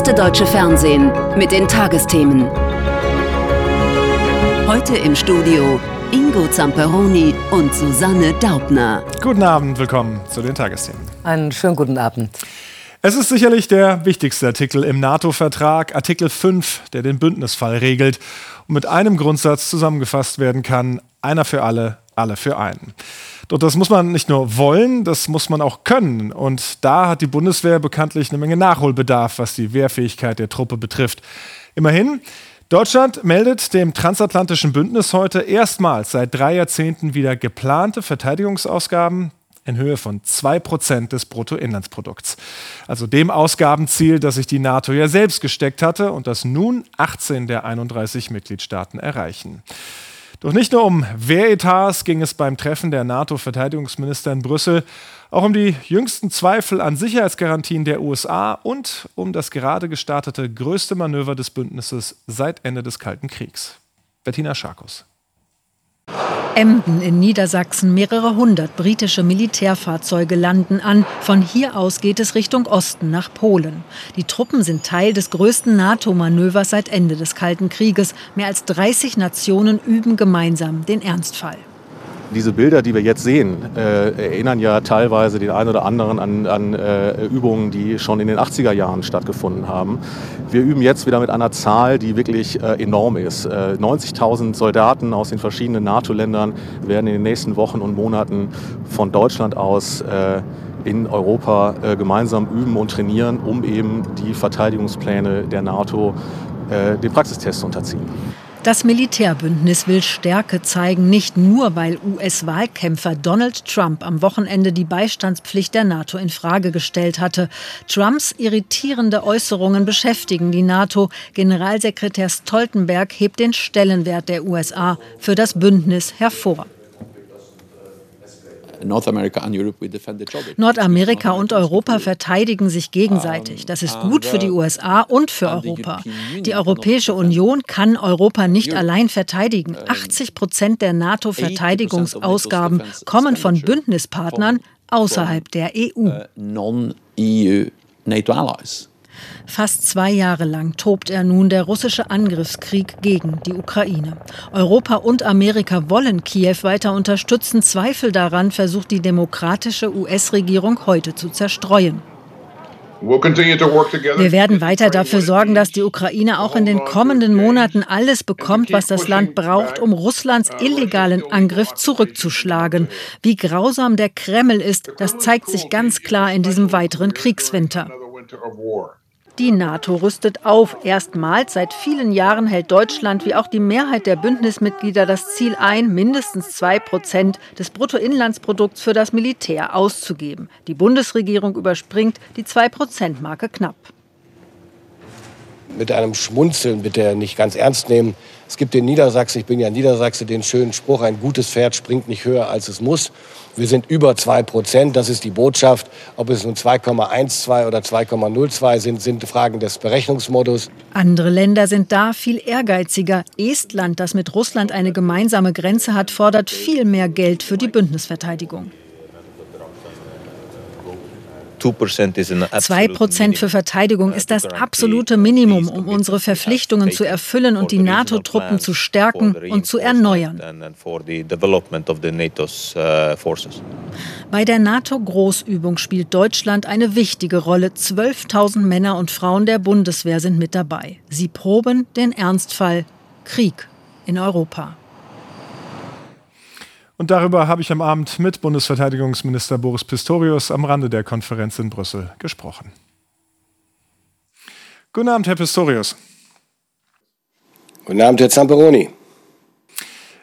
Hier ist das erste deutsche Fernsehen mit den Tagesthemen. Heute im Studio Ingo Zamperoni und Susanne Daubner. Guten Abend, willkommen zu den Tagesthemen. Einen schönen guten Abend. Es ist sicherlich der wichtigste Artikel im NATO-Vertrag, Artikel 5, der den Bündnisfall regelt und mit einem Grundsatz zusammengefasst werden kann, einer für alle, alle für einen. Doch das muss man nicht nur wollen, das muss man auch können. Und da hat die Bundeswehr bekanntlich eine Menge Nachholbedarf, was die Wehrfähigkeit der Truppe betrifft. Immerhin, Deutschland meldet dem transatlantischen Bündnis heute erstmals seit drei Jahrzehnten wieder geplante Verteidigungsausgaben in Höhe von 2% des Bruttoinlandsprodukts. Also dem Ausgabenziel, das sich die NATO ja selbst gesteckt hatte und das nun 18 der 31 Mitgliedstaaten erreichen. Doch nicht nur um Wehretats ging es beim Treffen der NATO-Verteidigungsminister in Brüssel, auch um die jüngsten Zweifel an Sicherheitsgarantien der USA und um das gerade gestartete größte Manöver des Bündnisses seit Ende des Kalten Kriegs. Bettina Scharkus. Emden in Niedersachsen. Mehrere hundert britische Militärfahrzeuge landen an. Von hier aus geht es Richtung Osten nach Polen. Die Truppen sind Teil des größten NATO-Manövers seit Ende des Kalten Krieges. Mehr als 30 Nationen üben gemeinsam den Ernstfall. Diese Bilder, die wir jetzt sehen, äh, erinnern ja teilweise den einen oder anderen an, an äh, Übungen, die schon in den 80er Jahren stattgefunden haben. Wir üben jetzt wieder mit einer Zahl, die wirklich äh, enorm ist. 90.000 äh, Soldaten aus den verschiedenen NATO-Ländern werden in den nächsten Wochen und Monaten von Deutschland aus äh, in Europa äh, gemeinsam üben und trainieren, um eben die Verteidigungspläne der NATO dem Praxistest zu unterziehen. Das Militärbündnis will Stärke zeigen, nicht nur, weil US-Wahlkämpfer Donald Trump am Wochenende die Beistandspflicht der NATO in Frage gestellt hatte. Trumps irritierende Äußerungen beschäftigen die NATO. Generalsekretär Stoltenberg hebt den Stellenwert der USA für das Bündnis hervor. Nordamerika und Europa verteidigen sich gegenseitig. Das ist gut für die USA und für Europa. Die Europäische Union kann Europa nicht allein verteidigen. 80 Prozent der NATO-Verteidigungsausgaben kommen von Bündnispartnern außerhalb der EU. Fast zwei Jahre lang tobt er nun der russische Angriffskrieg gegen die Ukraine. Europa und Amerika wollen Kiew weiter unterstützen. Zweifel daran versucht die demokratische US-Regierung heute zu zerstreuen. Wir werden weiter dafür sorgen, dass die Ukraine auch in den kommenden Monaten alles bekommt, was das Land braucht, um Russlands illegalen Angriff zurückzuschlagen. Wie grausam der Kreml ist, das zeigt sich ganz klar in diesem weiteren Kriegswinter. Die NATO rüstet auf. Erstmals seit vielen Jahren hält Deutschland wie auch die Mehrheit der Bündnismitglieder das Ziel ein, mindestens zwei Prozent des Bruttoinlandsprodukts für das Militär auszugeben. Die Bundesregierung überspringt die Zwei-Prozent-Marke knapp. Mit einem Schmunzeln bitte nicht ganz ernst nehmen. Es gibt in Niedersachsen, ich bin ja Niedersachse, den schönen Spruch, ein gutes Pferd springt nicht höher, als es muss. Wir sind über 2 Prozent, das ist die Botschaft. Ob es nun 2,12 oder 2,02 sind, sind Fragen des Berechnungsmodus. Andere Länder sind da viel ehrgeiziger. Estland, das mit Russland eine gemeinsame Grenze hat, fordert viel mehr Geld für die Bündnisverteidigung. Zwei Prozent für Verteidigung ist das absolute Minimum, um unsere Verpflichtungen zu erfüllen und die NATO-Truppen zu stärken und zu erneuern. Uh, Bei der NATO-Großübung spielt Deutschland eine wichtige Rolle. 12.000 Männer und Frauen der Bundeswehr sind mit dabei. Sie proben den Ernstfall Krieg in Europa. Und darüber habe ich am Abend mit Bundesverteidigungsminister Boris Pistorius am Rande der Konferenz in Brüssel gesprochen. Guten Abend, Herr Pistorius. Guten Abend, Herr Zamperoni.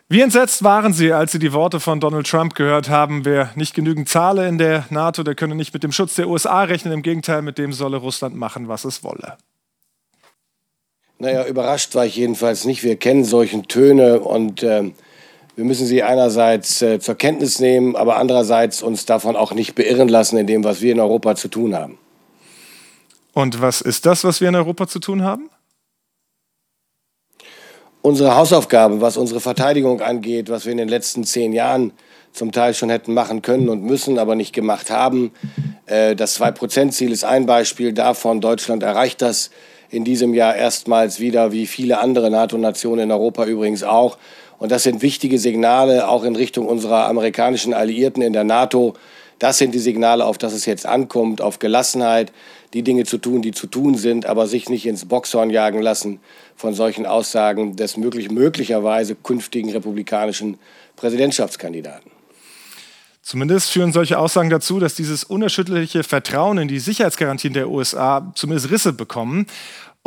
Wie entsetzt waren Sie, als Sie die Worte von Donald Trump gehört haben, wer nicht genügend zahle in der NATO, der könne nicht mit dem Schutz der USA rechnen, im Gegenteil, mit dem solle Russland machen, was es wolle. Naja, überrascht war ich jedenfalls nicht. Wir kennen solchen Töne und äh, wir müssen sie einerseits äh, zur Kenntnis nehmen, aber andererseits uns davon auch nicht beirren lassen in dem, was wir in Europa zu tun haben. Und was ist das, was wir in Europa zu tun haben? Unsere Hausaufgaben, was unsere Verteidigung angeht, was wir in den letzten zehn Jahren zum Teil schon hätten machen können und müssen, aber nicht gemacht haben, Äh, das 2-Prozent-Ziel ist ein Beispiel davon. Deutschland erreicht das in diesem Jahr erstmals wieder, wie viele andere NATO-Nationen in Europa übrigens auch. Und das sind wichtige Signale auch in Richtung unserer amerikanischen Alliierten in der NATO. Das sind die Signale, auf das es jetzt ankommt, auf Gelassenheit, die Dinge zu tun, die zu tun sind, aber sich nicht ins Boxhorn jagen lassen von solchen Aussagen des möglich, möglicherweise künftigen republikanischen Präsidentschaftskandidaten. Zumindest führen solche Aussagen dazu, dass dieses unerschütterliche Vertrauen in die Sicherheitsgarantien der USA zumindest Risse bekommen.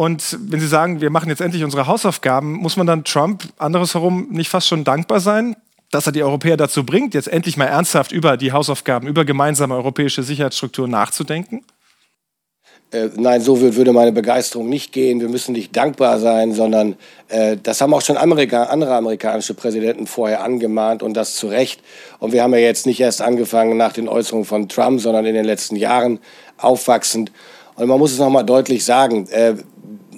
Und wenn Sie sagen, wir machen jetzt endlich unsere Hausaufgaben, muss man dann Trump anderes herum nicht fast schon dankbar sein, dass er die Europäer dazu bringt, jetzt endlich mal ernsthaft über die Hausaufgaben, über gemeinsame europäische Sicherheitsstrukturen nachzudenken? Äh, nein, so würde meine Begeisterung nicht gehen. Wir müssen nicht dankbar sein, sondern äh, das haben auch schon Amerika andere amerikanische Präsidenten vorher angemahnt und das zu Recht. Und wir haben ja jetzt nicht erst angefangen nach den Äußerungen von Trump, sondern in den letzten Jahren aufwachsend. Und man muss es nochmal deutlich sagen, äh,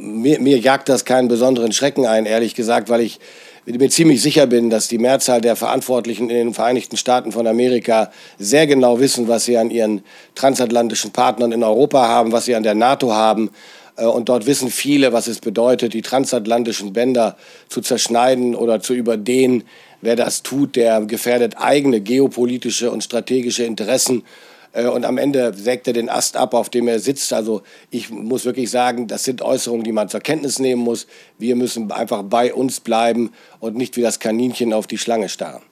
mir, mir jagt das keinen besonderen Schrecken ein, ehrlich gesagt, weil ich mir ziemlich sicher bin, dass die Mehrzahl der Verantwortlichen in den Vereinigten Staaten von Amerika sehr genau wissen, was sie an ihren transatlantischen Partnern in Europa haben, was sie an der NATO haben. Äh, und dort wissen viele, was es bedeutet, die transatlantischen Bänder zu zerschneiden oder zu überdehnen. Wer das tut, der gefährdet eigene geopolitische und strategische Interessen und am Ende sägt er den Ast ab, auf dem er sitzt. Also ich muss wirklich sagen, das sind Äußerungen, die man zur Kenntnis nehmen muss. Wir müssen einfach bei uns bleiben und nicht wie das Kaninchen auf die Schlange starren.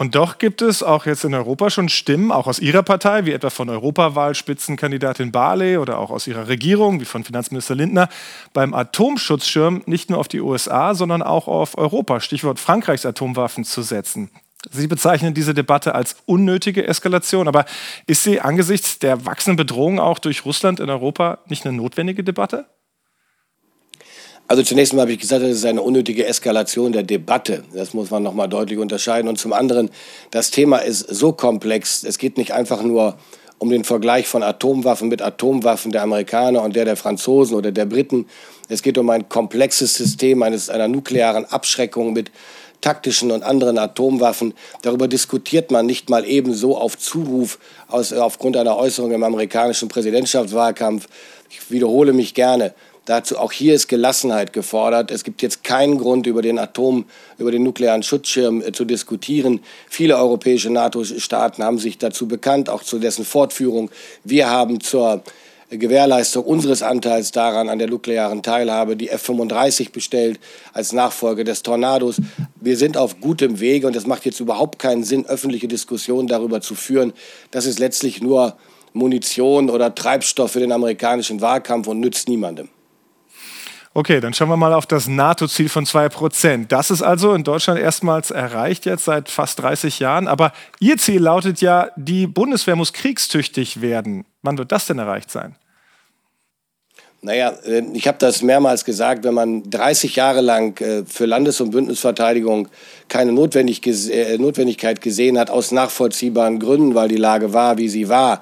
Und doch gibt es auch jetzt in Europa schon Stimmen, auch aus Ihrer Partei, wie etwa von Europawahl-Spitzenkandidatin Barley oder auch aus Ihrer Regierung, wie von Finanzminister Lindner, beim Atomschutzschirm nicht nur auf die USA, sondern auch auf Europa, Stichwort Frankreichs Atomwaffen zu setzen. Sie bezeichnen diese Debatte als unnötige Eskalation, aber ist sie angesichts der wachsenden Bedrohung auch durch Russland in Europa nicht eine notwendige Debatte? Also zunächst mal habe ich gesagt, das ist eine unnötige Eskalation der Debatte. Das muss man nochmal deutlich unterscheiden. Und zum anderen, das Thema ist so komplex. Es geht nicht einfach nur um den Vergleich von Atomwaffen mit Atomwaffen der Amerikaner und der der Franzosen oder der Briten. Es geht um ein komplexes System eines, einer nuklearen Abschreckung mit taktischen und anderen Atomwaffen. Darüber diskutiert man nicht mal ebenso auf Zuruf aus, aufgrund einer Äußerung im amerikanischen Präsidentschaftswahlkampf. Ich wiederhole mich gerne. Dazu auch hier ist Gelassenheit gefordert. Es gibt jetzt keinen Grund, über den Atom, über den nuklearen Schutzschirm äh, zu diskutieren. Viele europäische NATO-Staaten haben sich dazu bekannt, auch zu dessen Fortführung. Wir haben zur Gewährleistung unseres Anteils daran an der nuklearen Teilhabe die F-35 bestellt als Nachfolge des Tornados. Wir sind auf gutem Wege und es macht jetzt überhaupt keinen Sinn, öffentliche Diskussionen darüber zu führen. Das ist letztlich nur Munition oder Treibstoff für den amerikanischen Wahlkampf und nützt niemandem. Okay, dann schauen wir mal auf das NATO-Ziel von 2%. Das ist also in Deutschland erstmals erreicht jetzt seit fast 30 Jahren. Aber Ihr Ziel lautet ja, die Bundeswehr muss kriegstüchtig werden. Wann wird das denn erreicht sein? Naja, äh, ich habe das mehrmals gesagt, wenn man 30 Jahre lang äh, für Landes- und Bündnisverteidigung keine äh, Notwendigkeit gesehen hat, aus nachvollziehbaren Gründen, weil die Lage war, wie sie war,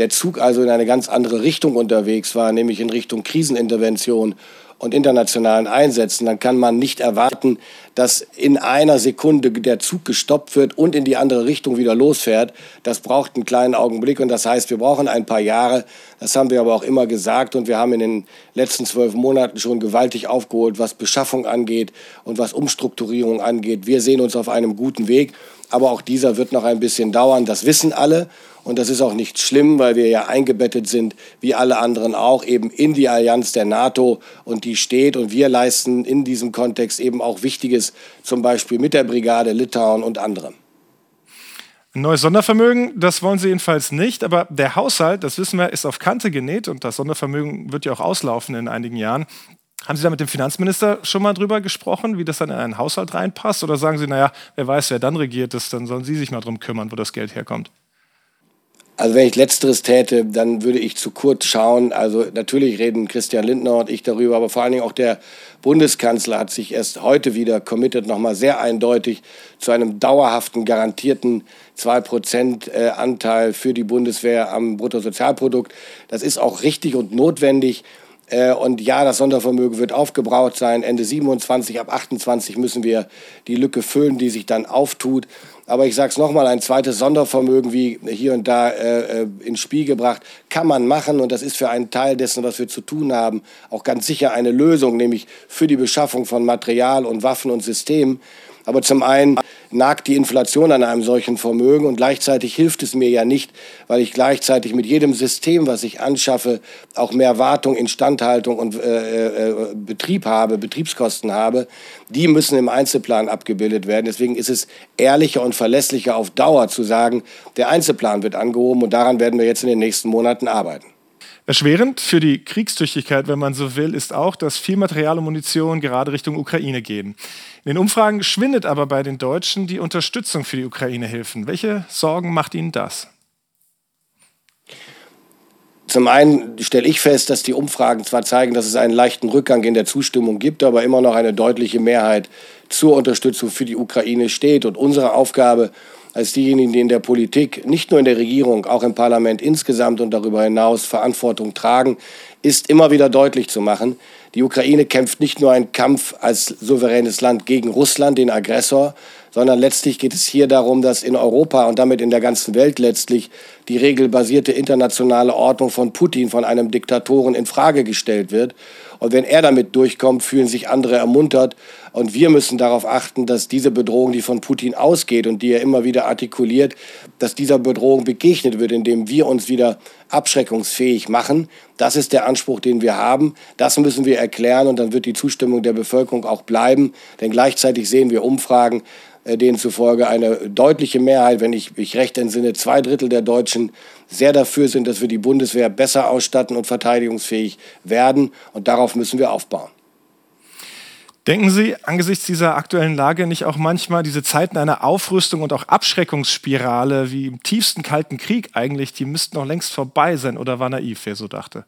der Zug also in eine ganz andere Richtung unterwegs war, nämlich in Richtung Krisenintervention und internationalen Einsätzen, dann kann man nicht erwarten, dass in einer Sekunde der Zug gestoppt wird und in die andere Richtung wieder losfährt. Das braucht einen kleinen Augenblick und das heißt, wir brauchen ein paar Jahre. Das haben wir aber auch immer gesagt und wir haben in den letzten zwölf Monaten schon gewaltig aufgeholt, was Beschaffung angeht und was Umstrukturierung angeht. Wir sehen uns auf einem guten Weg, aber auch dieser wird noch ein bisschen dauern. Das wissen alle und das ist auch nicht schlimm, weil wir ja eingebettet sind, wie alle anderen auch, eben in die Allianz der NATO und die steht. Und wir leisten in diesem Kontext eben auch Wichtiges, zum Beispiel mit der Brigade Litauen und anderem. Ein neues Sondervermögen, das wollen Sie jedenfalls nicht, aber der Haushalt, das wissen wir, ist auf Kante genäht und das Sondervermögen wird ja auch auslaufen in einigen Jahren. Haben Sie da mit dem Finanzminister schon mal drüber gesprochen, wie das dann in einen Haushalt reinpasst? Oder sagen Sie, naja, wer weiß, wer dann regiert ist, dann sollen Sie sich mal drum kümmern, wo das Geld herkommt? Also wenn ich letzteres täte, dann würde ich zu kurz schauen. Also natürlich reden Christian Lindner und ich darüber, aber vor allen Dingen auch der Bundeskanzler hat sich erst heute wieder committed, nochmal sehr eindeutig zu einem dauerhaften, garantierten 2% äh, für die Bundeswehr am Bruttosozialprodukt. Das ist auch richtig und notwendig. Äh, und ja, das Sondervermögen wird aufgebraucht sein. Ende 27, ab 28 müssen wir die Lücke füllen, die sich dann auftut. Aber ich sage es nochmal, ein zweites Sondervermögen wie hier und da äh, äh, ins Spiel gebracht, kann man machen. Und das ist für einen Teil dessen, was wir zu tun haben, auch ganz sicher eine Lösung, nämlich für die Beschaffung von Material und Waffen und Systemen. Aber zum einen nagt die Inflation an einem solchen Vermögen und gleichzeitig hilft es mir ja nicht, weil ich gleichzeitig mit jedem System, was ich anschaffe, auch mehr Wartung, Instandhaltung und äh, äh, Betrieb habe, Betriebskosten habe. Die müssen im Einzelplan abgebildet werden. Deswegen ist es ehrlicher und verlässlicher auf Dauer zu sagen, der Einzelplan wird angehoben und daran werden wir jetzt in den nächsten Monaten arbeiten. Erschwerend für die Kriegstüchtigkeit, wenn man so will, ist auch, dass viel Material und Munition gerade Richtung Ukraine gehen. In den Umfragen schwindet aber bei den Deutschen die Unterstützung für die Ukraine-Hilfen. Welche Sorgen macht Ihnen das? Zum einen stelle ich fest, dass die Umfragen zwar zeigen, dass es einen leichten Rückgang in der Zustimmung gibt, aber immer noch eine deutliche Mehrheit zur Unterstützung für die Ukraine steht. Und unsere Aufgabe als diejenigen, die in der Politik, nicht nur in der Regierung, auch im Parlament insgesamt und darüber hinaus Verantwortung tragen, ist immer wieder deutlich zu machen, die Ukraine kämpft nicht nur einen Kampf als souveränes Land gegen Russland, den Aggressor, sondern letztlich geht es hier darum, dass in Europa und damit in der ganzen Welt letztlich die regelbasierte internationale Ordnung von Putin, von einem Diktatoren, in Frage gestellt wird. Und wenn er damit durchkommt, fühlen sich andere ermuntert. Und wir müssen darauf achten, dass diese Bedrohung, die von Putin ausgeht und die er immer wieder artikuliert, dass dieser Bedrohung begegnet wird, indem wir uns wieder abschreckungsfähig machen. Das ist der Anspruch, den wir haben. Das müssen wir erklären und dann wird die Zustimmung der Bevölkerung auch bleiben. Denn gleichzeitig sehen wir Umfragen, äh, denen zufolge eine deutliche Mehrheit, wenn ich mich recht entsinne, zwei Drittel der Deutschen sehr dafür sind, dass wir die Bundeswehr besser ausstatten und verteidigungsfähig werden. Und darauf müssen wir aufbauen. Denken Sie angesichts dieser aktuellen Lage nicht auch manchmal diese Zeiten einer Aufrüstung und auch Abschreckungsspirale wie im tiefsten Kalten Krieg eigentlich, die müssten noch längst vorbei sein oder war naiv, wer so dachte?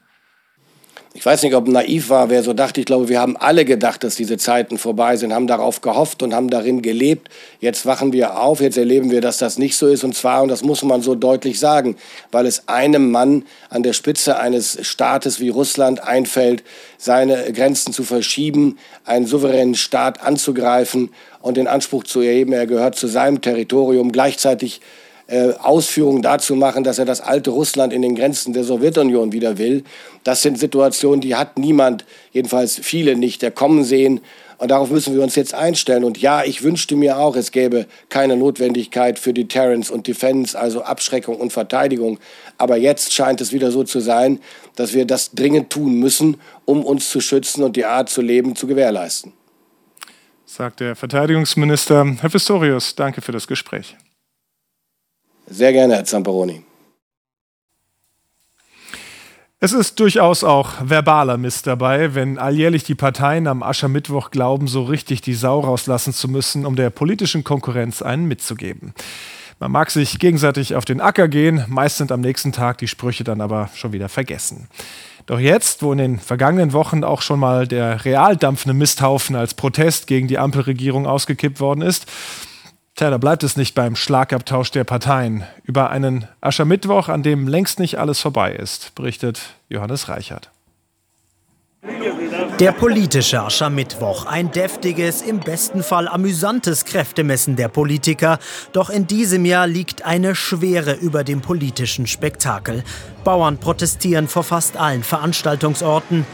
Ich weiß nicht, ob naiv war, wer so dachte. Ich glaube, wir haben alle gedacht, dass diese Zeiten vorbei sind, haben darauf gehofft und haben darin gelebt. Jetzt wachen wir auf, jetzt erleben wir, dass das nicht so ist. Und zwar, und das muss man so deutlich sagen, weil es einem Mann an der Spitze eines Staates wie Russland einfällt, seine Grenzen zu verschieben, einen souveränen Staat anzugreifen und den Anspruch zu erheben, er gehört zu seinem Territorium, gleichzeitig äh, Ausführungen dazu machen, dass er das alte Russland in den Grenzen der Sowjetunion wieder will. Das sind Situationen, die hat niemand, jedenfalls viele nicht, der kommen sehen. Und darauf müssen wir uns jetzt einstellen. Und ja, ich wünschte mir auch, es gäbe keine Notwendigkeit für Deterrence und Defense, also Abschreckung und Verteidigung. Aber jetzt scheint es wieder so zu sein, dass wir das dringend tun müssen, um uns zu schützen und die Art zu leben zu gewährleisten. Sagt der Verteidigungsminister. Herr Pistorius, danke für das Gespräch. Sehr gerne, Herr Zamperoni. Es ist durchaus auch verbaler Mist dabei, wenn alljährlich die Parteien am Aschermittwoch glauben, so richtig die Sau rauslassen zu müssen, um der politischen Konkurrenz einen mitzugeben. Man mag sich gegenseitig auf den Acker gehen, meist sind am nächsten Tag die Sprüche dann aber schon wieder vergessen. Doch jetzt, wo in den vergangenen Wochen auch schon mal der real dampfende Misthaufen als Protest gegen die Ampelregierung ausgekippt worden ist, Tja, da bleibt es nicht beim Schlagabtausch der Parteien. Über einen Aschermittwoch, an dem längst nicht alles vorbei ist, berichtet Johannes Reichert. Der politische Aschermittwoch, ein deftiges, im besten Fall amüsantes Kräftemessen der Politiker. Doch in diesem Jahr liegt eine Schwere über dem politischen Spektakel. Bauern protestieren vor fast allen Veranstaltungsorten.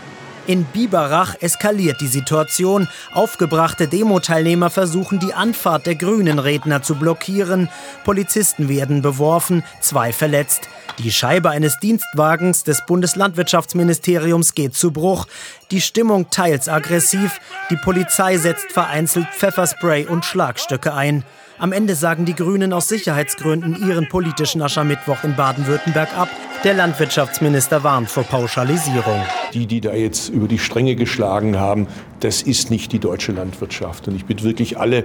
In Biberach eskaliert die Situation. Aufgebrachte Demo-Teilnehmer versuchen, die Anfahrt der grünen Redner zu blockieren. Polizisten werden beworfen, zwei verletzt. Die Scheibe eines Dienstwagens des Bundeslandwirtschaftsministeriums geht zu Bruch. Die Stimmung teils aggressiv. Die Polizei setzt vereinzelt Pfefferspray und Schlagstöcke ein. Am Ende sagen die Grünen aus Sicherheitsgründen ihren politischen Aschermittwoch in Baden-Württemberg ab. Der Landwirtschaftsminister warnt vor Pauschalisierung. Die, die da jetzt über die Stränge geschlagen haben, das ist nicht die deutsche Landwirtschaft. Und ich bitte wirklich alle,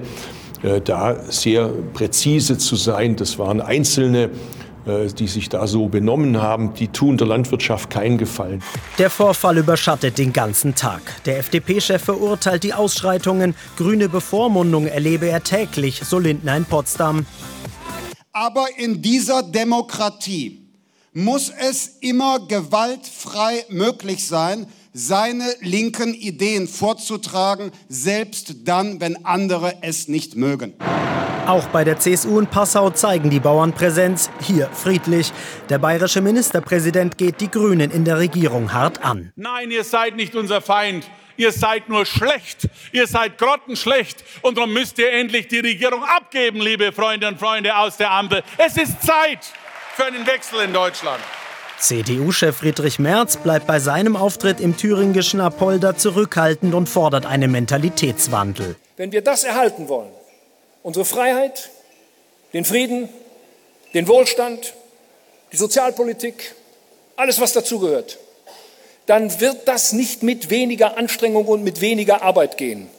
äh, da sehr präzise zu sein. Das waren einzelne äh, die sich da so benommen haben, die tun der Landwirtschaft keinen Gefallen. Der Vorfall überschattet den ganzen Tag. Der FDP-Chef verurteilt die Ausschreitungen. Grüne Bevormundung erlebe er täglich, so Lindner in Potsdam. Aber in dieser Demokratie muss es immer gewaltfrei möglich sein, seine linken Ideen vorzutragen, selbst dann, wenn andere es nicht mögen. Auch bei der CSU in Passau zeigen die Bauern Präsenz, hier friedlich. Der bayerische Ministerpräsident geht die Grünen in der Regierung hart an. Nein, ihr seid nicht unser Feind. Ihr seid nur schlecht. Ihr seid grottenschlecht. Und darum müsst ihr endlich die Regierung abgeben, liebe Freunde und Freunde aus der Ampel. Es ist Zeit für einen Wechsel in Deutschland. CDU-Chef Friedrich Merz bleibt bei seinem Auftritt im thüringischen Apolda zurückhaltend und fordert einen Mentalitätswandel. Wenn wir das erhalten wollen, unsere Freiheit, den Frieden, den Wohlstand, die Sozialpolitik, alles, was dazugehört, dann wird das nicht mit weniger Anstrengung und mit weniger Arbeit gehen.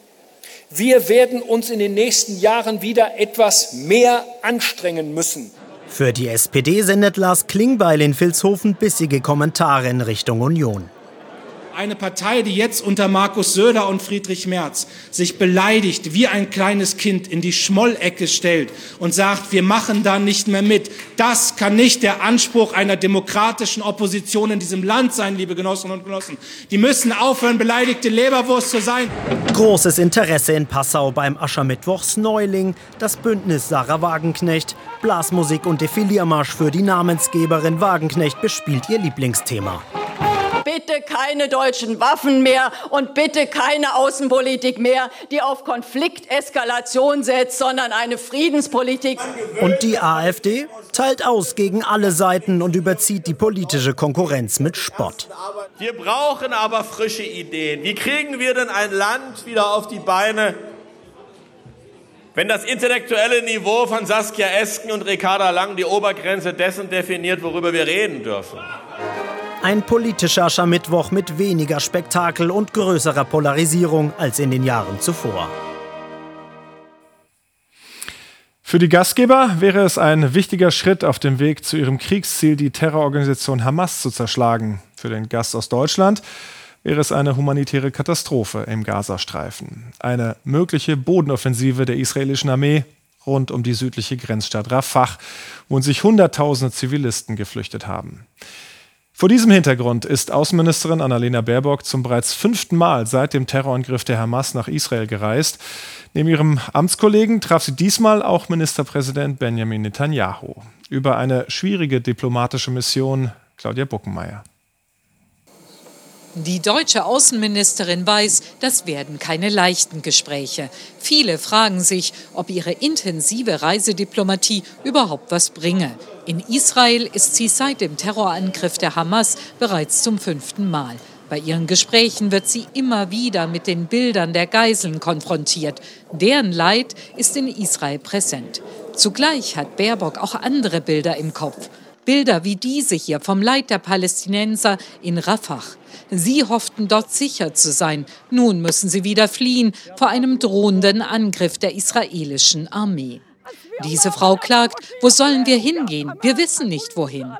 Wir werden uns in den nächsten Jahren wieder etwas mehr anstrengen müssen. Für die SPD sendet Lars Klingbeil in Vilshofen bissige Kommentare in Richtung Union. Eine Partei, die jetzt unter Markus Söder und Friedrich Merz sich beleidigt wie ein kleines Kind in die Schmollecke stellt und sagt, wir machen da nicht mehr mit. Das kann nicht der Anspruch einer demokratischen Opposition in diesem Land sein, liebe Genossinnen und Genossen. Die müssen aufhören, beleidigte Leberwurst zu sein. Großes Interesse in Passau beim Aschermittwochs Neuling, das Bündnis Sarah Wagenknecht, Blasmusik und Defiliermarsch für die Namensgeberin Wagenknecht bespielt ihr Lieblingsthema bitte keine deutschen Waffen mehr und bitte keine Außenpolitik mehr, die auf Konflikteskalation setzt, sondern eine Friedenspolitik. Und die AfD teilt aus gegen alle Seiten und überzieht die politische Konkurrenz mit Spott. Wir brauchen aber frische Ideen. Wie kriegen wir denn ein Land wieder auf die Beine, wenn das intellektuelle Niveau von Saskia Esken und Ricarda Lang die Obergrenze dessen definiert, worüber wir reden dürfen. Ein politischer Aschermittwoch mit weniger Spektakel und größerer Polarisierung als in den Jahren zuvor. Für die Gastgeber wäre es ein wichtiger Schritt auf dem Weg zu ihrem Kriegsziel, die Terrororganisation Hamas zu zerschlagen. Für den Gast aus Deutschland wäre es eine humanitäre Katastrophe im Gazastreifen. Eine mögliche Bodenoffensive der israelischen Armee rund um die südliche Grenzstadt Rafah, wo sich Hunderttausende Zivilisten geflüchtet haben. Vor diesem Hintergrund ist Außenministerin Annalena Baerbock zum bereits fünften Mal seit dem Terrorangriff der Hamas nach Israel gereist. Neben ihrem Amtskollegen traf sie diesmal auch Ministerpräsident Benjamin Netanyahu. Über eine schwierige diplomatische Mission Claudia Buckenmeier. Die deutsche Außenministerin weiß, das werden keine leichten Gespräche. Viele fragen sich, ob ihre intensive Reisediplomatie überhaupt was bringe. In Israel ist sie seit dem Terrorangriff der Hamas bereits zum fünften Mal. Bei ihren Gesprächen wird sie immer wieder mit den Bildern der Geiseln konfrontiert. Deren Leid ist in Israel präsent. Zugleich hat Baerbock auch andere Bilder im Kopf. Bilder wie diese hier vom Leid der Palästinenser in Rafah. Sie hofften dort sicher zu sein. Nun müssen sie wieder fliehen vor einem drohenden Angriff der israelischen Armee. Diese Frau klagt, wo sollen wir hingehen? Wir wissen nicht wohin.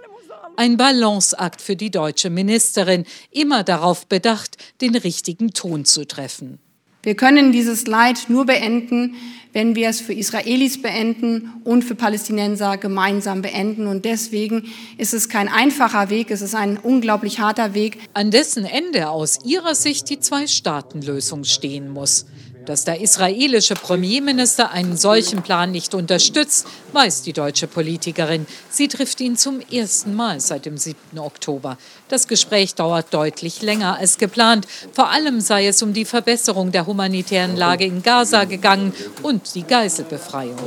Ein Balanceakt für die deutsche Ministerin, immer darauf bedacht, den richtigen Ton zu treffen. Wir können dieses Leid nur beenden, wenn wir es für Israelis beenden und für Palästinenser gemeinsam beenden. Und deswegen ist es kein einfacher Weg, es ist ein unglaublich harter Weg. An dessen Ende aus ihrer Sicht die Zwei-Staaten-Lösung stehen muss. Dass der israelische Premierminister einen solchen Plan nicht unterstützt, weiß die deutsche Politikerin. Sie trifft ihn zum ersten Mal seit dem 7. Oktober. Das Gespräch dauert deutlich länger als geplant. Vor allem sei es um die Verbesserung der humanitären Lage in Gaza gegangen und die Geiselbefreiung.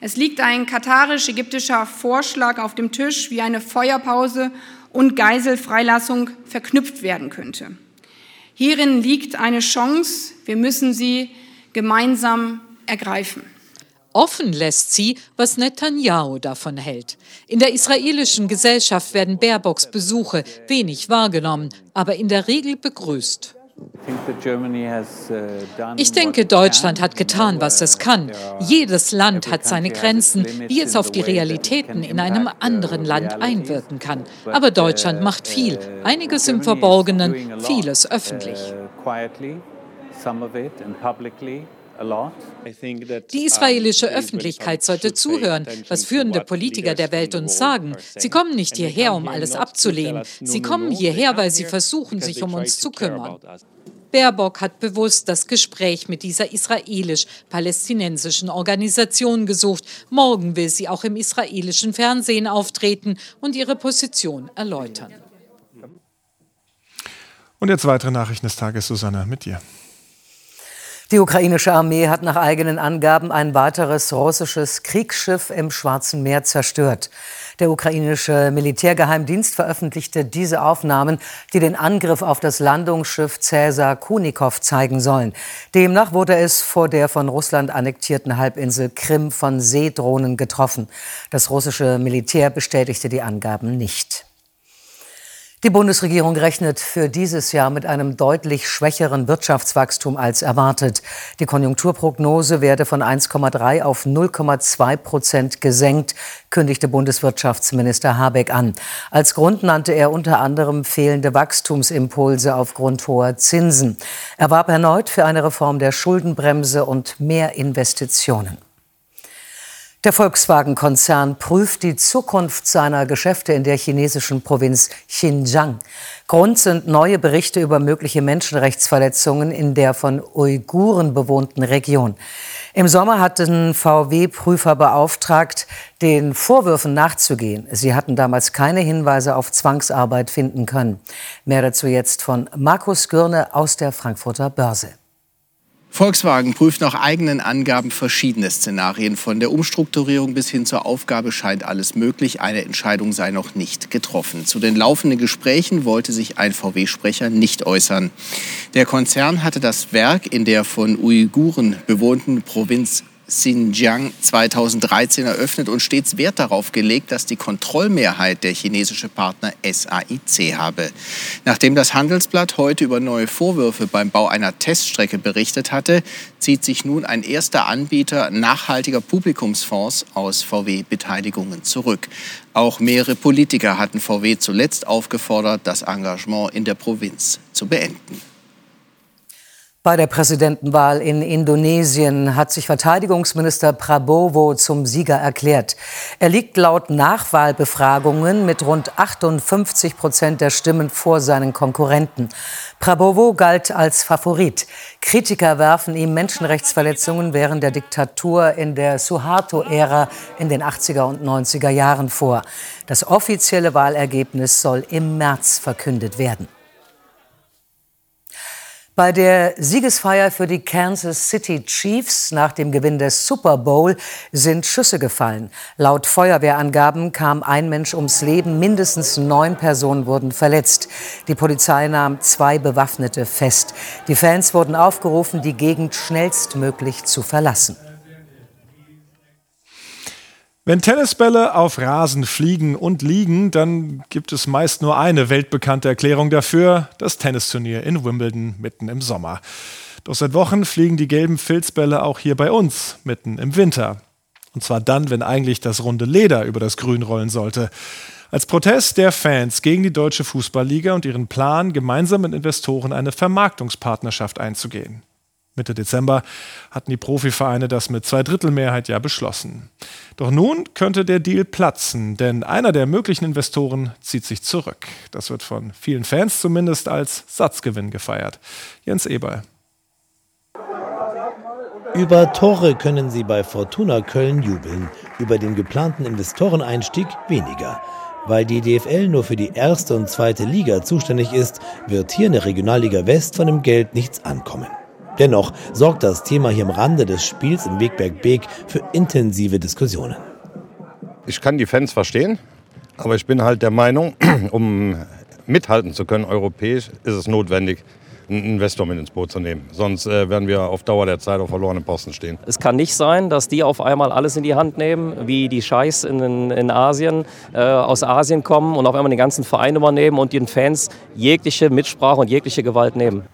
Es liegt ein katarisch-ägyptischer Vorschlag auf dem Tisch, wie eine Feuerpause und Geiselfreilassung verknüpft werden könnte. Hierin liegt eine Chance. Wir müssen sie gemeinsam ergreifen. Offen lässt sie, was Netanyahu davon hält. In der israelischen Gesellschaft werden Baerbocks Besuche wenig wahrgenommen, aber in der Regel begrüßt. Ich denke, Deutschland hat getan, was es kann. Jedes Land hat seine Grenzen, wie es auf die Realitäten in einem anderen Land einwirken kann. Aber Deutschland macht viel, einiges im Verborgenen, vieles öffentlich. Die israelische Öffentlichkeit sollte zuhören, was führende Politiker der Welt uns sagen. Sie kommen nicht hierher, um alles abzulehnen. Sie kommen hierher, weil sie versuchen, sich um uns zu kümmern. Baerbock hat bewusst das Gespräch mit dieser israelisch-palästinensischen Organisation gesucht. Morgen will sie auch im israelischen Fernsehen auftreten und ihre Position erläutern. Und jetzt weitere Nachrichten des Tages, Susanne, mit dir. Die ukrainische Armee hat nach eigenen Angaben ein weiteres russisches Kriegsschiff im Schwarzen Meer zerstört. Der ukrainische Militärgeheimdienst veröffentlichte diese Aufnahmen, die den Angriff auf das Landungsschiff Cäsar Kunikow zeigen sollen. Demnach wurde es vor der von Russland annektierten Halbinsel Krim von Seedrohnen getroffen. Das russische Militär bestätigte die Angaben nicht. Die Bundesregierung rechnet für dieses Jahr mit einem deutlich schwächeren Wirtschaftswachstum als erwartet. Die Konjunkturprognose werde von 1,3 auf 0,2 Prozent gesenkt, kündigte Bundeswirtschaftsminister Habeck an. Als Grund nannte er unter anderem fehlende Wachstumsimpulse aufgrund hoher Zinsen. Er warb erneut für eine Reform der Schuldenbremse und mehr Investitionen. Der Volkswagen-Konzern prüft die Zukunft seiner Geschäfte in der chinesischen Provinz Xinjiang. Grund sind neue Berichte über mögliche Menschenrechtsverletzungen in der von Uiguren bewohnten Region. Im Sommer hatten VW-Prüfer beauftragt, den Vorwürfen nachzugehen. Sie hatten damals keine Hinweise auf Zwangsarbeit finden können. Mehr dazu jetzt von Markus Gürne aus der Frankfurter Börse. Volkswagen prüft nach eigenen Angaben verschiedene Szenarien. Von der Umstrukturierung bis hin zur Aufgabe scheint alles möglich. Eine Entscheidung sei noch nicht getroffen. Zu den laufenden Gesprächen wollte sich ein VW-Sprecher nicht äußern. Der Konzern hatte das Werk in der von Uiguren bewohnten Provinz Xinjiang 2013 eröffnet und stets Wert darauf gelegt, dass die Kontrollmehrheit der chinesische Partner SAIC habe. Nachdem das Handelsblatt heute über neue Vorwürfe beim Bau einer Teststrecke berichtet hatte, zieht sich nun ein erster Anbieter nachhaltiger Publikumsfonds aus VW-Beteiligungen zurück. Auch mehrere Politiker hatten VW zuletzt aufgefordert, das Engagement in der Provinz zu beenden. Bei der Präsidentenwahl in Indonesien hat sich Verteidigungsminister Prabowo zum Sieger erklärt. Er liegt laut Nachwahlbefragungen mit rund 58 Prozent der Stimmen vor seinen Konkurrenten. Prabowo galt als Favorit. Kritiker werfen ihm Menschenrechtsverletzungen während der Diktatur in der Suharto-Ära in den 80er und 90er Jahren vor. Das offizielle Wahlergebnis soll im März verkündet werden. Bei der Siegesfeier für die Kansas City Chiefs nach dem Gewinn des Super Bowl sind Schüsse gefallen. Laut Feuerwehrangaben kam ein Mensch ums Leben, mindestens neun Personen wurden verletzt. Die Polizei nahm zwei Bewaffnete fest. Die Fans wurden aufgerufen, die Gegend schnellstmöglich zu verlassen. Wenn Tennisbälle auf Rasen fliegen und liegen, dann gibt es meist nur eine weltbekannte Erklärung dafür, das Tennisturnier in Wimbledon mitten im Sommer. Doch seit Wochen fliegen die gelben Filzbälle auch hier bei uns mitten im Winter. Und zwar dann, wenn eigentlich das runde Leder über das Grün rollen sollte. Als Protest der Fans gegen die Deutsche Fußballliga und ihren Plan, gemeinsam mit Investoren eine Vermarktungspartnerschaft einzugehen. Mitte Dezember hatten die Profivereine das mit Zweidrittelmehrheit ja beschlossen. Doch nun könnte der Deal platzen, denn einer der möglichen Investoren zieht sich zurück. Das wird von vielen Fans zumindest als Satzgewinn gefeiert. Jens Eberl. Über Tore können sie bei Fortuna Köln jubeln, über den geplanten Investoreneinstieg weniger. Weil die DFL nur für die erste und zweite Liga zuständig ist, wird hier in der Regionalliga West von dem Geld nichts ankommen. Dennoch sorgt das Thema hier am Rande des Spiels im Wegberg Beek für intensive Diskussionen. Ich kann die Fans verstehen, aber ich bin halt der Meinung, um mithalten zu können europäisch, ist es notwendig, einen Investor mit ins Boot zu nehmen. Sonst äh, werden wir auf Dauer der Zeit auf verlorenen Posten stehen. Es kann nicht sein, dass die auf einmal alles in die Hand nehmen, wie die Scheiß in, in Asien, äh, aus Asien kommen und auf einmal den ganzen Verein übernehmen und den Fans jegliche Mitsprache und jegliche Gewalt nehmen.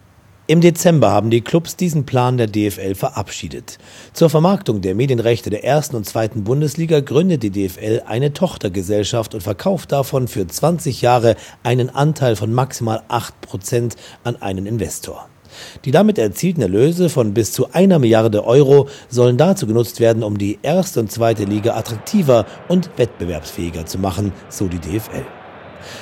Im Dezember haben die Clubs diesen Plan der DFL verabschiedet. Zur Vermarktung der Medienrechte der ersten und zweiten Bundesliga gründet die DFL eine Tochtergesellschaft und verkauft davon für 20 Jahre einen Anteil von maximal 8 Prozent an einen Investor. Die damit erzielten Erlöse von bis zu einer Milliarde Euro sollen dazu genutzt werden, um die erste und zweite Liga attraktiver und wettbewerbsfähiger zu machen, so die DFL.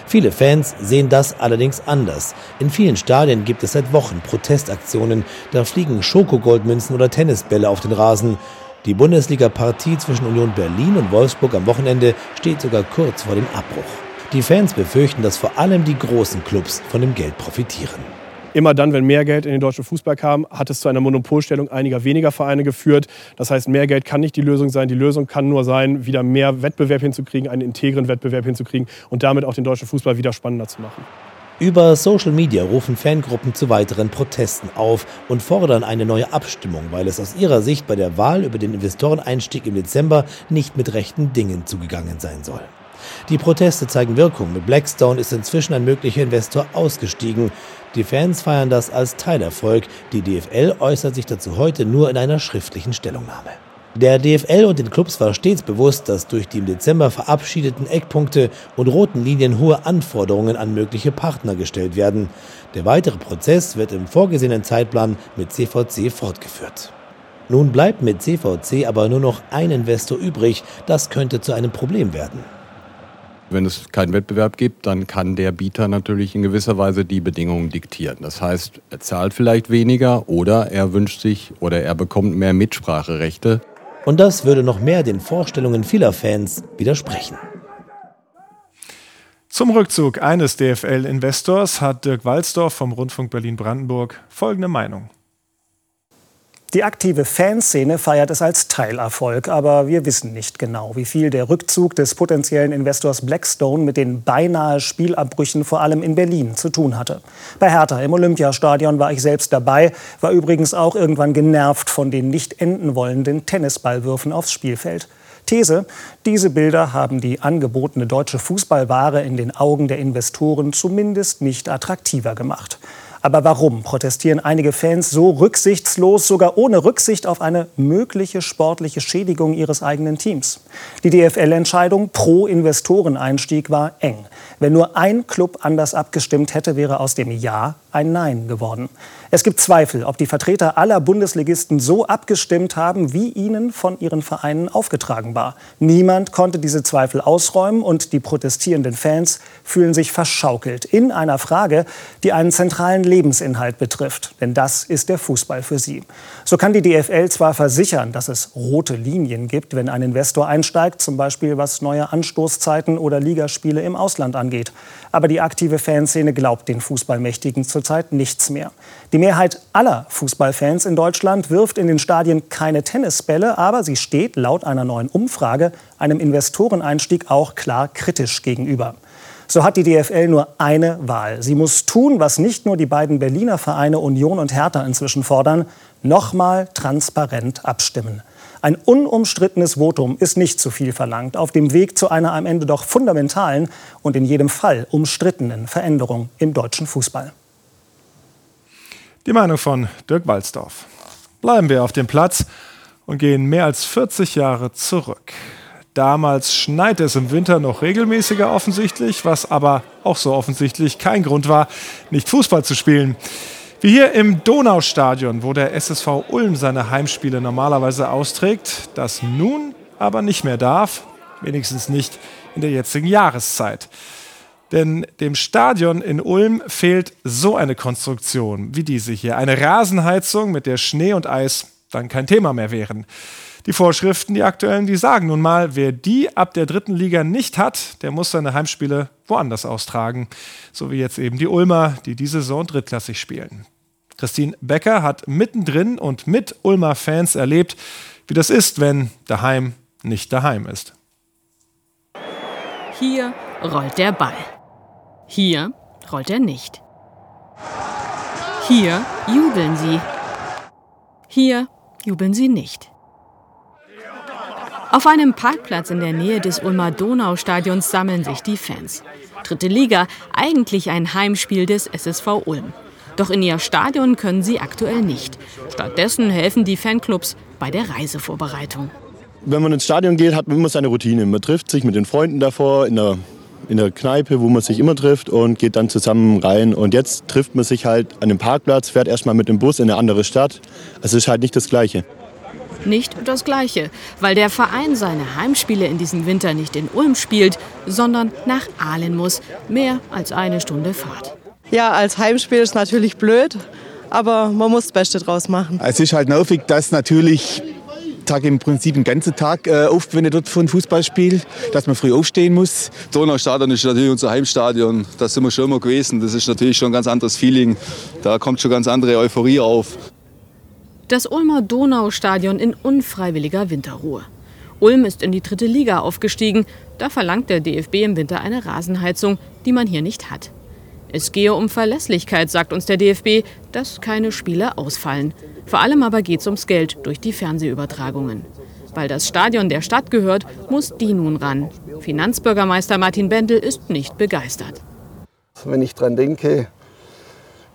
Viele Fans sehen das allerdings anders. In vielen Stadien gibt es seit Wochen Protestaktionen. Da fliegen Schokogoldmünzen oder Tennisbälle auf den Rasen. Die Bundesliga-Partie zwischen Union Berlin und Wolfsburg am Wochenende steht sogar kurz vor dem Abbruch. Die Fans befürchten, dass vor allem die großen Clubs von dem Geld profitieren. Immer dann, wenn mehr Geld in den deutschen Fußball kam, hat es zu einer Monopolstellung einiger weniger Vereine geführt. Das heißt, mehr Geld kann nicht die Lösung sein. Die Lösung kann nur sein, wieder mehr Wettbewerb hinzukriegen, einen integren Wettbewerb hinzukriegen und damit auch den deutschen Fußball wieder spannender zu machen. Über Social Media rufen Fangruppen zu weiteren Protesten auf und fordern eine neue Abstimmung, weil es aus ihrer Sicht bei der Wahl über den Investoreneinstieg im Dezember nicht mit rechten Dingen zugegangen sein soll. Die Proteste zeigen Wirkung. Mit Blackstone ist inzwischen ein möglicher Investor ausgestiegen. Die Fans feiern das als Teilerfolg. Die DFL äußert sich dazu heute nur in einer schriftlichen Stellungnahme. Der DFL und den Clubs war stets bewusst, dass durch die im Dezember verabschiedeten Eckpunkte und roten Linien hohe Anforderungen an mögliche Partner gestellt werden. Der weitere Prozess wird im vorgesehenen Zeitplan mit CVC fortgeführt. Nun bleibt mit CVC aber nur noch ein Investor übrig. Das könnte zu einem Problem werden. Wenn es keinen Wettbewerb gibt, dann kann der Bieter natürlich in gewisser Weise die Bedingungen diktieren. Das heißt, er zahlt vielleicht weniger oder er wünscht sich oder er bekommt mehr Mitspracherechte. Und das würde noch mehr den Vorstellungen vieler Fans widersprechen. Zum Rückzug eines DFL-Investors hat Dirk Walzdorf vom Rundfunk Berlin-Brandenburg folgende Meinung. Die aktive Fanszene feiert es als Teilerfolg, aber wir wissen nicht genau, wie viel der Rückzug des potenziellen Investors Blackstone mit den beinahe Spielabbrüchen vor allem in Berlin zu tun hatte. Bei Hertha im Olympiastadion war ich selbst dabei, war übrigens auch irgendwann genervt von den nicht enden wollenden Tennisballwürfen aufs Spielfeld. These, diese Bilder haben die angebotene deutsche Fußballware in den Augen der Investoren zumindest nicht attraktiver gemacht. Aber warum protestieren einige Fans so rücksichtslos, sogar ohne Rücksicht auf eine mögliche sportliche Schädigung ihres eigenen Teams? Die DFL-Entscheidung pro Investoreneinstieg war eng. Wenn nur ein Club anders abgestimmt hätte, wäre aus dem Ja ein Nein geworden. Es gibt Zweifel, ob die Vertreter aller Bundesligisten so abgestimmt haben, wie ihnen von ihren Vereinen aufgetragen war. Niemand konnte diese Zweifel ausräumen und die protestierenden Fans fühlen sich verschaukelt in einer Frage, die einen zentralen Lebensinhalt betrifft. Denn das ist der Fußball für sie. So kann die DFL zwar versichern, dass es rote Linien gibt, wenn ein Investor einsteigt, zum Beispiel was neue Anstoßzeiten oder Ligaspiele im Ausland angeht. Aber die aktive Fanszene glaubt den Fußballmächtigen zurzeit nichts mehr. Die Mehrheit aller Fußballfans in Deutschland wirft in den Stadien keine Tennisbälle, aber sie steht laut einer neuen Umfrage einem Investoreneinstieg auch klar kritisch gegenüber. So hat die DFL nur eine Wahl. Sie muss tun, was nicht nur die beiden Berliner Vereine Union und Hertha inzwischen fordern, nochmal transparent abstimmen. Ein unumstrittenes Votum ist nicht zu viel verlangt auf dem Weg zu einer am Ende doch fundamentalen und in jedem Fall umstrittenen Veränderung im deutschen Fußball. Die Meinung von Dirk Walzdorf. Bleiben wir auf dem Platz und gehen mehr als 40 Jahre zurück. Damals schneit es im Winter noch regelmäßiger offensichtlich, was aber auch so offensichtlich kein Grund war, nicht Fußball zu spielen. Wie hier im Donaustadion, wo der SSV Ulm seine Heimspiele normalerweise austrägt, das nun aber nicht mehr darf, wenigstens nicht in der jetzigen Jahreszeit. Denn dem Stadion in Ulm fehlt so eine Konstruktion wie diese hier. Eine Rasenheizung, mit der Schnee und Eis dann kein Thema mehr wären. Die Vorschriften, die aktuellen, die sagen nun mal, wer die ab der dritten Liga nicht hat, der muss seine Heimspiele woanders austragen. So wie jetzt eben die Ulmer, die diese Saison drittklassig spielen. Christine Becker hat mittendrin und mit Ulmer Fans erlebt, wie das ist, wenn daheim nicht daheim ist. Hier rollt der Ball. Hier rollt er nicht. Hier jubeln sie. Hier jubeln sie nicht. Auf einem Parkplatz in der Nähe des Ulmer Donaustadions sammeln sich die Fans. Dritte Liga, eigentlich ein Heimspiel des SSV Ulm. Doch in ihr Stadion können sie aktuell nicht. Stattdessen helfen die Fanclubs bei der Reisevorbereitung. Wenn man ins Stadion geht, hat man immer seine Routine. Man trifft sich mit den Freunden davor in der in der Kneipe, wo man sich immer trifft und geht dann zusammen rein. Und jetzt trifft man sich halt an einem Parkplatz, fährt erstmal mit dem Bus in eine andere Stadt. Also es ist halt nicht das Gleiche. Nicht das Gleiche, weil der Verein seine Heimspiele in diesem Winter nicht in Ulm spielt, sondern nach Aalen muss. Mehr als eine Stunde Fahrt. Ja, als Heimspiel ist natürlich blöd, aber man muss das Beste draus machen. Es ist halt nervig, dass natürlich Tag im Prinzip den ganzen Tag äh, aufgewendet wird für ein Fußballspiel, dass man früh aufstehen muss. Donaustadion ist natürlich unser Heimstadion. Da sind wir schon immer gewesen. Das ist natürlich schon ein ganz anderes Feeling. Da kommt schon ganz andere Euphorie auf. Das Ulmer Donaustadion in unfreiwilliger Winterruhe. Ulm ist in die dritte Liga aufgestiegen. Da verlangt der DFB im Winter eine Rasenheizung, die man hier nicht hat. Es gehe um Verlässlichkeit, sagt uns der DFB, dass keine Spiele ausfallen. Vor allem aber geht es ums Geld durch die Fernsehübertragungen. Weil das Stadion der Stadt gehört, muss die nun ran. Finanzbürgermeister Martin Bendel ist nicht begeistert. Wenn ich daran denke,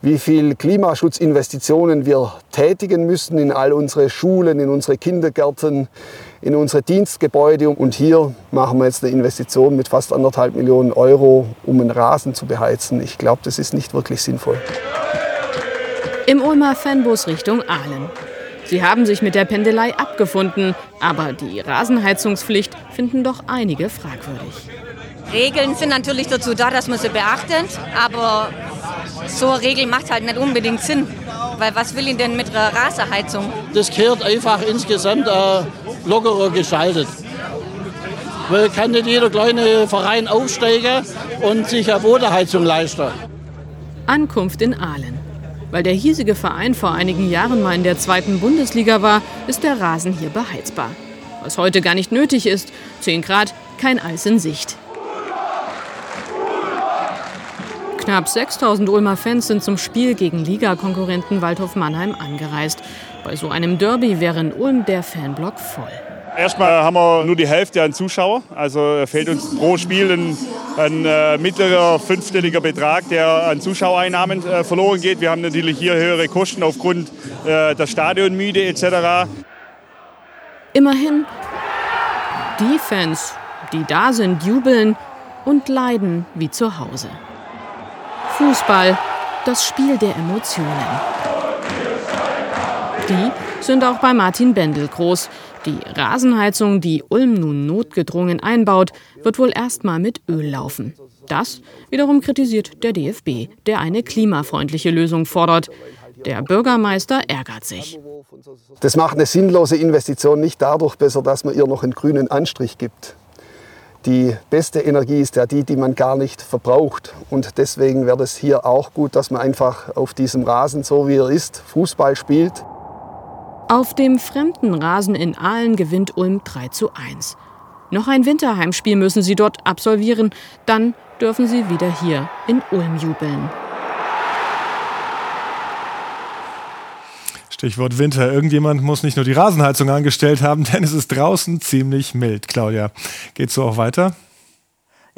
wie viel Klimaschutzinvestitionen wir tätigen müssen in all unsere Schulen, in unsere Kindergärten, in unsere Dienstgebäude. Und hier machen wir jetzt eine Investition mit fast anderthalb Millionen Euro, um einen Rasen zu beheizen. Ich glaube, das ist nicht wirklich sinnvoll. Im Ulmer Fanbus Richtung Aalen. Sie haben sich mit der Pendelei abgefunden, aber die Rasenheizungspflicht finden doch einige fragwürdig. Regeln sind natürlich dazu da, dass man sie beachtet, aber so eine Regel macht halt nicht unbedingt Sinn. Weil was will ich denn mit einer Rasenheizung? Das gehört einfach insgesamt äh, lockerer gestaltet. Weil kann nicht jeder kleine Verein aufsteigen und sich eine Bodenheizung leisten. Ankunft in Aalen. Weil der hiesige Verein vor einigen Jahren mal in der zweiten Bundesliga war, ist der Rasen hier beheizbar. Was heute gar nicht nötig ist. 10 Grad, kein Eis in Sicht. Knapp 6000 Ulmer Fans sind zum Spiel gegen Ligakonkurrenten Waldhof Mannheim angereist. Bei so einem Derby wäre in Ulm der Fanblock voll. Erstmal haben wir nur die Hälfte an Zuschauer. Also fehlt uns pro Spiel ein, ein äh, mittlerer fünfstelliger Betrag, der an Zuschauereinnahmen äh, verloren geht. Wir haben natürlich hier höhere Kosten aufgrund äh, der Stadionmiete etc. Immerhin, die Fans, die da sind, jubeln und leiden wie zu Hause. Fußball, das Spiel der Emotionen. Die sind auch bei Martin Bendel groß. Die Rasenheizung, die Ulm nun notgedrungen einbaut, wird wohl erstmal mit Öl laufen. Das wiederum kritisiert der DFB, der eine klimafreundliche Lösung fordert. Der Bürgermeister ärgert sich. Das macht eine sinnlose Investition nicht dadurch besser, dass man ihr noch einen grünen Anstrich gibt. Die beste Energie ist ja die, die man gar nicht verbraucht. Und deswegen wäre es hier auch gut, dass man einfach auf diesem Rasen, so wie er ist, Fußball spielt. Auf dem fremden Rasen in Aalen gewinnt Ulm 3 zu 1. Noch ein Winterheimspiel müssen sie dort absolvieren, dann dürfen sie wieder hier in Ulm jubeln. Stichwort Winter. Irgendjemand muss nicht nur die Rasenheizung angestellt haben, denn es ist draußen ziemlich mild. Claudia, geht's so auch weiter?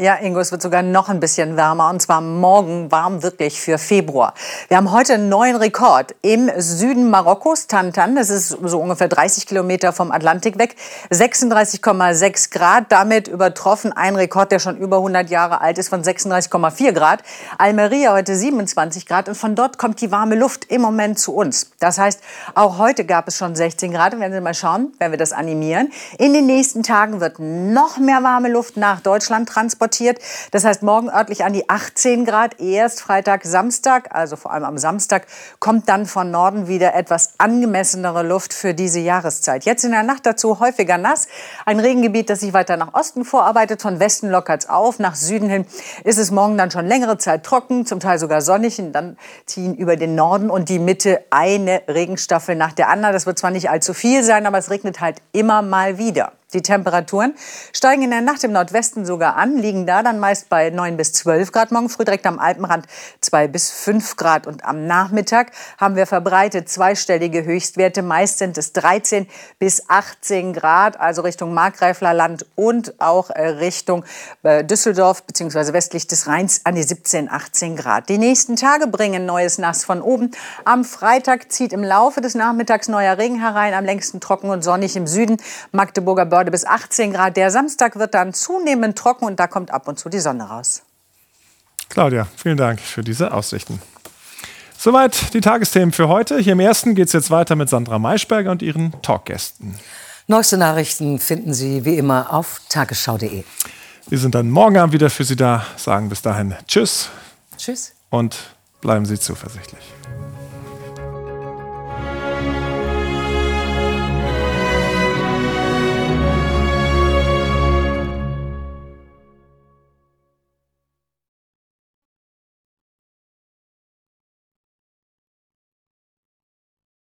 Ja, Ingo, es wird sogar noch ein bisschen wärmer und zwar morgen warm wirklich für Februar. Wir haben heute einen neuen Rekord im Süden Marokkos, Tantan. Das ist so ungefähr 30 Kilometer vom Atlantik weg. 36,6 Grad, damit übertroffen ein Rekord, der schon über 100 Jahre alt ist, von 36,4 Grad. Almeria heute 27 Grad und von dort kommt die warme Luft im Moment zu uns. Das heißt, auch heute gab es schon 16 Grad. Und wenn Sie mal schauen, wenn wir das animieren, in den nächsten Tagen wird noch mehr warme Luft nach Deutschland transportiert transportiert. Das heißt, morgen örtlich an die 18 Grad, erst Freitag, Samstag, also vor allem am Samstag, kommt dann von Norden wieder etwas angemessenere Luft für diese Jahreszeit. Jetzt in der Nacht dazu häufiger nass. Ein Regengebiet, das sich weiter nach Osten vorarbeitet. Von Westen lockert es auf. Nach Süden hin ist es morgen dann schon längere Zeit trocken, zum Teil sogar sonnig. Und dann ziehen über den Norden und die Mitte eine Regenstaffel nach der anderen. Das wird zwar nicht allzu viel sein, aber es regnet halt immer mal wieder. Die Temperaturen steigen in der Nacht im Nordwesten sogar an, liegen da dann meist bei 9 bis 12 Grad. Morgen früh direkt am Alpenrand 2 bis 5 Grad. Und am Nachmittag haben wir verbreitet zweistellige Höchstwerte. Meist sind es 13 bis 18 Grad, also Richtung Markgräfler Land und auch äh, Richtung äh, Düsseldorf bzw. westlich des Rheins an die 17, 18 Grad. Die nächsten Tage bringen neues Nass von oben. Am Freitag zieht im Laufe des Nachmittags neuer Regen herein, am längsten trocken und sonnig im Süden. Magdeburger heute bis 18 Grad. Der Samstag wird dann zunehmend trocken und da kommt ab und zu die Sonne raus. Claudia, vielen Dank für diese Aussichten. Soweit die Tagesthemen für heute. Hier im ersten geht es jetzt weiter mit Sandra Maischberger und ihren Talkgästen. Neueste Nachrichten finden Sie wie immer auf tagesschau.de. Wir sind dann morgen Abend wieder für Sie da. Sagen bis dahin Tschüss. Tschüss. Und bleiben Sie zuversichtlich.